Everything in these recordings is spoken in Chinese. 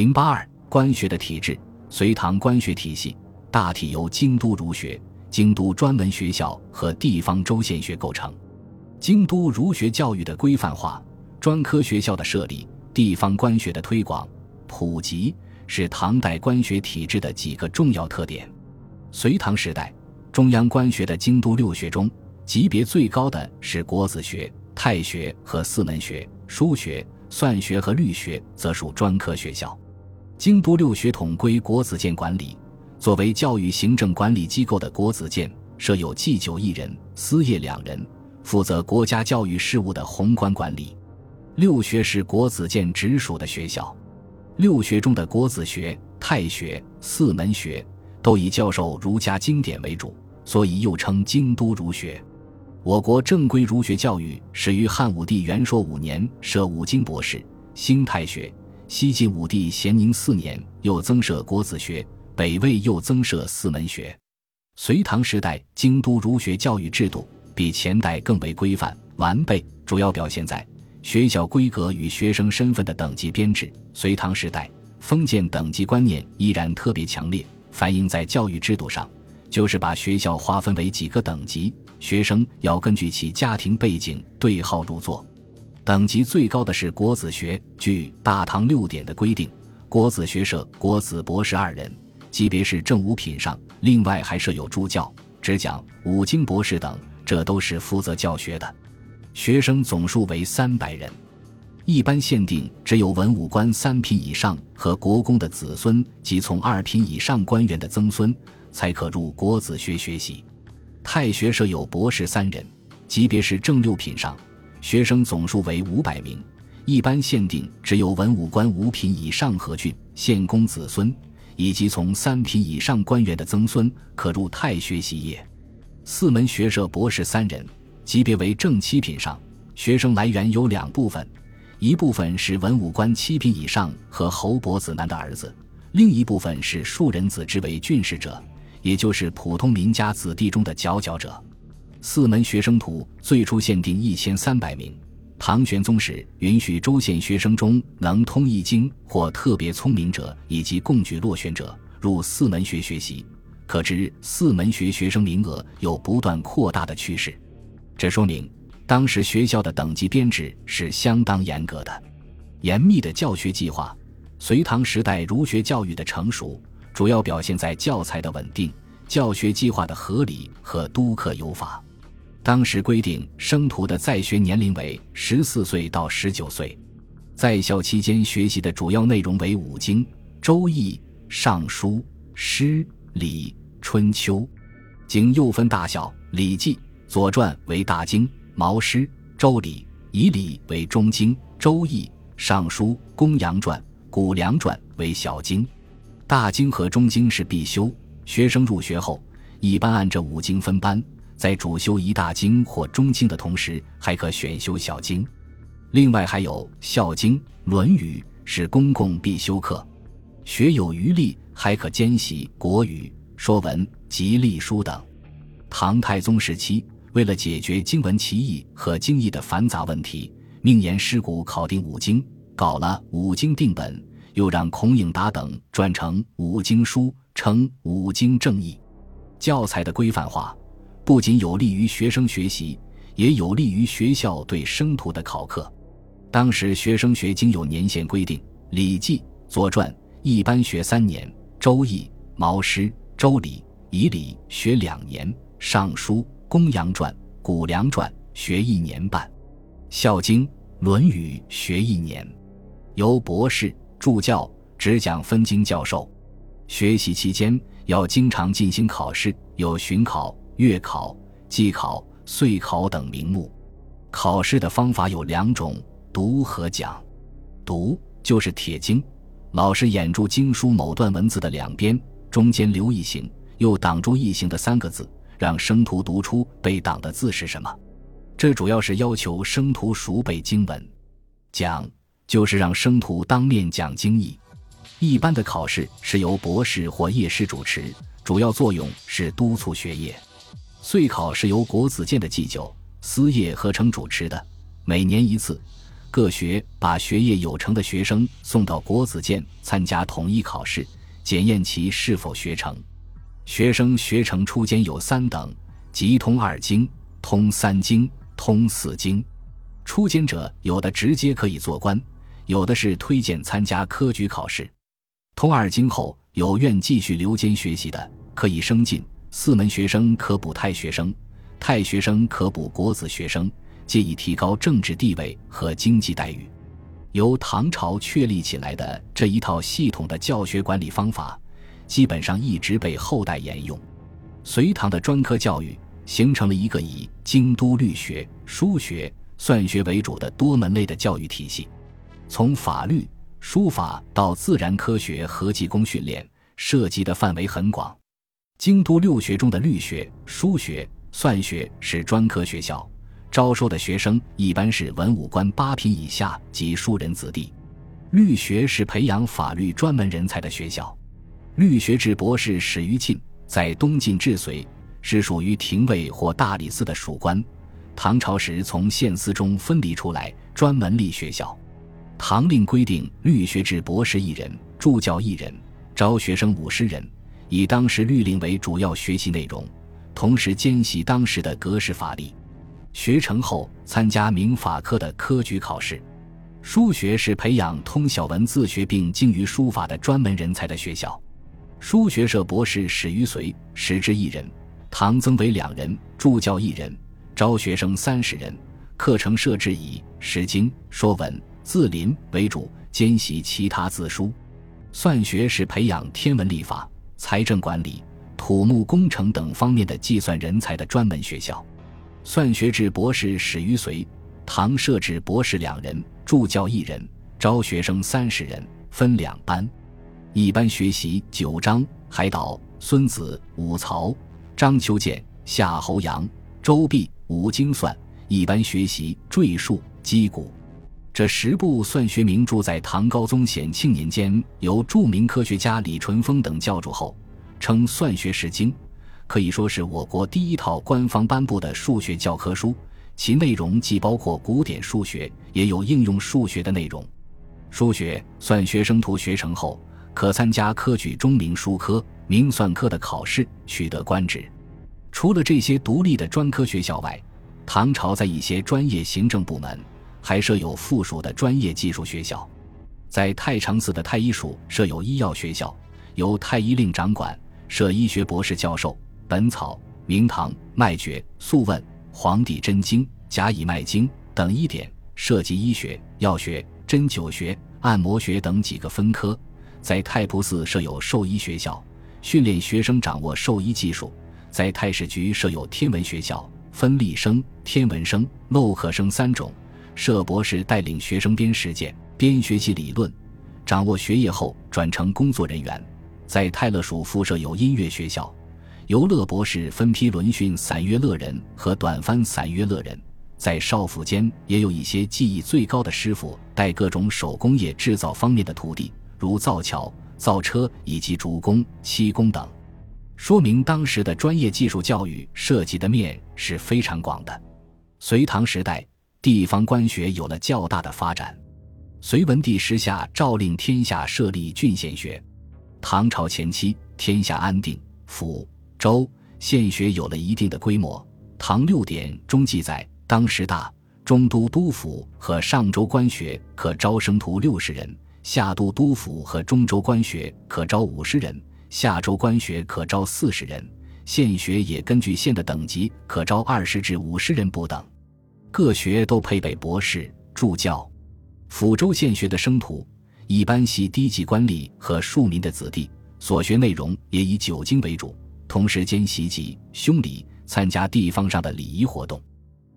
零八二官学的体制，隋唐官学体系大体由京都儒学、京都专门学校和地方州县学构成。京都儒学教育的规范化、专科学校的设立、地方官学的推广、普及，是唐代官学体制的几个重要特点。隋唐时代，中央官学的京都六学中，级别最高的是国子学、太学和四门学；书学、算学和律学则属专科学校。京都六学统归国子监管理，作为教育行政管理机构的国子监设有祭酒一人、司业两人，负责国家教育事务的宏观管理。六学是国子监直属的学校。六学中的国子学、太学、四门学都以教授儒家经典为主，所以又称京都儒学。我国正规儒学教育始于汉武帝元朔五年设五经博士，兴太学。西晋武帝咸宁四年，又增设国子学；北魏又增设四门学。隋唐时代，京都儒学教育制度比前代更为规范完备，主要表现在学校规格与学生身份的等级编制。隋唐时代，封建等级观念依然特别强烈，反映在教育制度上，就是把学校划分为几个等级，学生要根据其家庭背景对号入座。等级最高的是国子学，据《大唐六典》的规定，国子学设国子博士二人，级别是正五品上，另外还设有助教、执讲、五经博士等，这都是负责教学的。学生总数为三百人，一般限定只有文武官三品以上和国公的子孙及从二品以上官员的曾孙才可入国子学学习。太学设有博士三人，级别是正六品上。学生总数为五百名，一般限定只有文武官五品以上和郡县公子孙，以及从三品以上官员的曾孙可入太学习业。四门学社博士三人，级别为正七品上。学生来源有两部分，一部分是文武官七品以上和侯伯子男的儿子，另一部分是庶人子之为郡士者，也就是普通民家子弟中的佼佼者。四门学生图最初限定一千三百名，唐玄宗时允许州县学生中能通易经或特别聪明者以及贡举落选者入四门学学习，可知四门学学生名额有不断扩大的趋势。这说明当时学校的等级编制是相当严格的。严密的教学计划，隋唐时代儒学教育的成熟，主要表现在教材的稳定、教学计划的合理和督课有法。当时规定，生徒的在学年龄为十四岁到十九岁，在校期间学习的主要内容为五经、周易、尚书、诗、礼、春秋。经又分大小，《礼记》《左传》为大经，《毛诗》《周礼》以礼为中经，《周易》《尚书》《公羊传》《谷梁传》为小经。大经和中经是必修，学生入学后一般按这五经分班。在主修一大经或中经的同时，还可选修小经。另外还有《孝经》《论语》是公共必修课。学有余力，还可兼习国语、说文及隶书等。唐太宗时期，为了解决经文歧义和经义的繁杂问题，命言师古考定五经，搞了五经定本，又让孔颖达等撰成五经书，称五经正义。教材的规范化。不仅有利于学生学习，也有利于学校对生徒的考课。当时学生学经有年限规定，《礼记》《左传》一般学三年，《周易》《毛诗》《周礼》仪礼学两年，《尚书》《公羊传》《谷梁传》学一年半，《孝经》《论语》学一年，由博士、助教、执讲分经教授。学习期间要经常进行考试，有巡考。月考、季考、岁考等名目，考试的方法有两种：读和讲。读就是铁经，老师掩住经书某段文字的两边，中间留一行，又挡住一行的三个字，让生徒读出被挡的字是什么。这主要是要求生徒熟背经文。讲就是让生徒当面讲经义。一般的考试是由博士或业师主持，主要作用是督促学业。岁考是由国子监的祭酒、司业合成主持的，每年一次，各学把学业有成的学生送到国子监参加统一考试，检验其是否学成。学生学成初间有三等，即通二经、通三经、通四经。初间者有的直接可以做官，有的是推荐参加科举考试。通二经后，有愿继续留监学习的，可以升进。四门学生可补太学生，太学生可补国子学生。借以提高政治地位和经济待遇，由唐朝确立起来的这一套系统的教学管理方法，基本上一直被后代沿用。隋唐的专科教育形成了一个以京都律学、书学、算学为主的多门类的教育体系，从法律、书法到自然科学和技工训练，涉及的范围很广。京都六学中的律学、书学、算学是专科学校。招收的学生一般是文武官八品以下及庶人子弟。律学是培养法律专门人才的学校。律学制博士始于晋，在东晋至隋是属于廷尉或大理寺的属官。唐朝时从县司中分离出来，专门立学校。唐令规定，律学制博士一人，助教一人，招学生五十人，以当时律令为主要学习内容，同时兼习当时的格式法例。学成后，参加明法科的科举考试。书学是培养通晓文字学并精于书法的专门人才的学校。书学社博士始于隋，时至一人，唐增为两人，助教一人，招学生三十人。课程设置以《诗经》《说文》《字林》为主，兼习其他字书。算学是培养天文历法、财政管理、土木工程等方面的计算人才的专门学校。算学制博士始于隋，唐设置博士两人，助教一人，招学生三十人，分两班。一般学习九章、海岛、孙子、五曹、章丘鉴、夏侯阳、周必、五经算；一般学习赘述、击鼓。这十部算学名著在唐高宗显庆年间由著名科学家李淳风等校注后，称《算学是经》。可以说是我国第一套官方颁布的数学教科书，其内容既包括古典数学，也有应用数学的内容。数学算学生图学成后，可参加科举中明书科、明算科的考试，取得官职。除了这些独立的专科学校外，唐朝在一些专业行政部门还设有附属的专业技术学校。在太常寺的太医署设有医药学校，由太医令掌管，设医学博士教授。本草、明堂、脉诀、素问、黄帝真经、甲乙脉经等医典，涉及医学、药学、针灸学、按摩学等几个分科。在太仆寺设有兽医学校，训练学生掌握兽医技术。在太史局设有天文学校，分立生、天文生、漏刻生三种，设博士带领学生边实践、边学习理论，掌握学业后转成工作人员。在泰勒署附设有音乐学校。由乐博士分批轮训散乐乐人和短帆散乐乐人，在少府间也有一些技艺最高的师傅带各种手工业制造方面的徒弟，如造桥、造车以及竹工、漆工等，说明当时的专业技术教育涉及的面是非常广的。隋唐时代，地方官学有了较大的发展。隋文帝时下诏令天下设立郡县学。唐朝前期，天下安定，府。州县学有了一定的规模。唐六典中记载，当时大中都督府和上州官学可招生徒六十人，下都督府和中州官学可招五十人，下州官学可招四十人。县学也根据县的等级，可招二十至五十人不等。各学都配备博士、助教。抚州县学的生徒一般系低级官吏和庶民的子弟，所学内容也以九经为主。同时兼习及、凶礼，参加地方上的礼仪活动。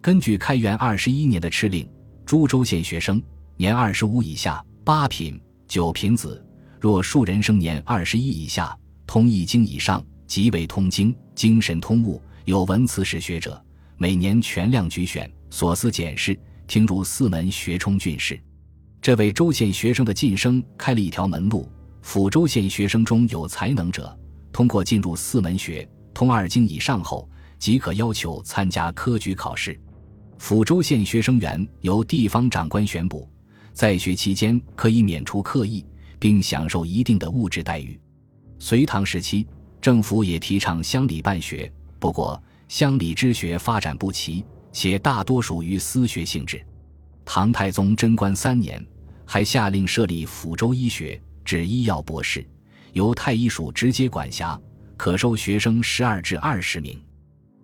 根据开元二十一年的敕令，株洲县学生年二十五以下八品九品子，若庶人生年二十一以下通一经以上，即为通经、精神通悟、有文辞史学者，每年全量举选，所思检视，听入四门学充俊士。这为州县学生的晋升开了一条门路。抚州县学生中有才能者。通过进入四门学通二经以上后，即可要求参加科举考试。抚州县学生员由地方长官选补，在学期间可以免除课役，并享受一定的物质待遇。隋唐时期，政府也提倡乡里办学，不过乡里之学发展不齐，且大多属于私学性质。唐太宗贞观三年，还下令设立抚州医学，指医药博士，由太医署直接管辖，可收学生十二至二十名。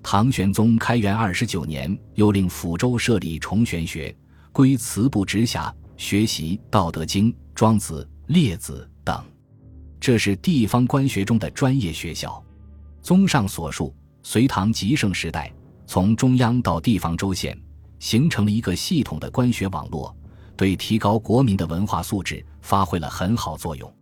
唐玄宗开元二十九年，又令抚州设立崇玄学，归祠部直辖，学习《道德经》《庄子》《列子》等。这是地方官学中的专业学校。综上所述，隋唐极盛时代，从中央到地方州县，形成了一个系统的官学网络，对提高国民的文化素质发挥了很好作用。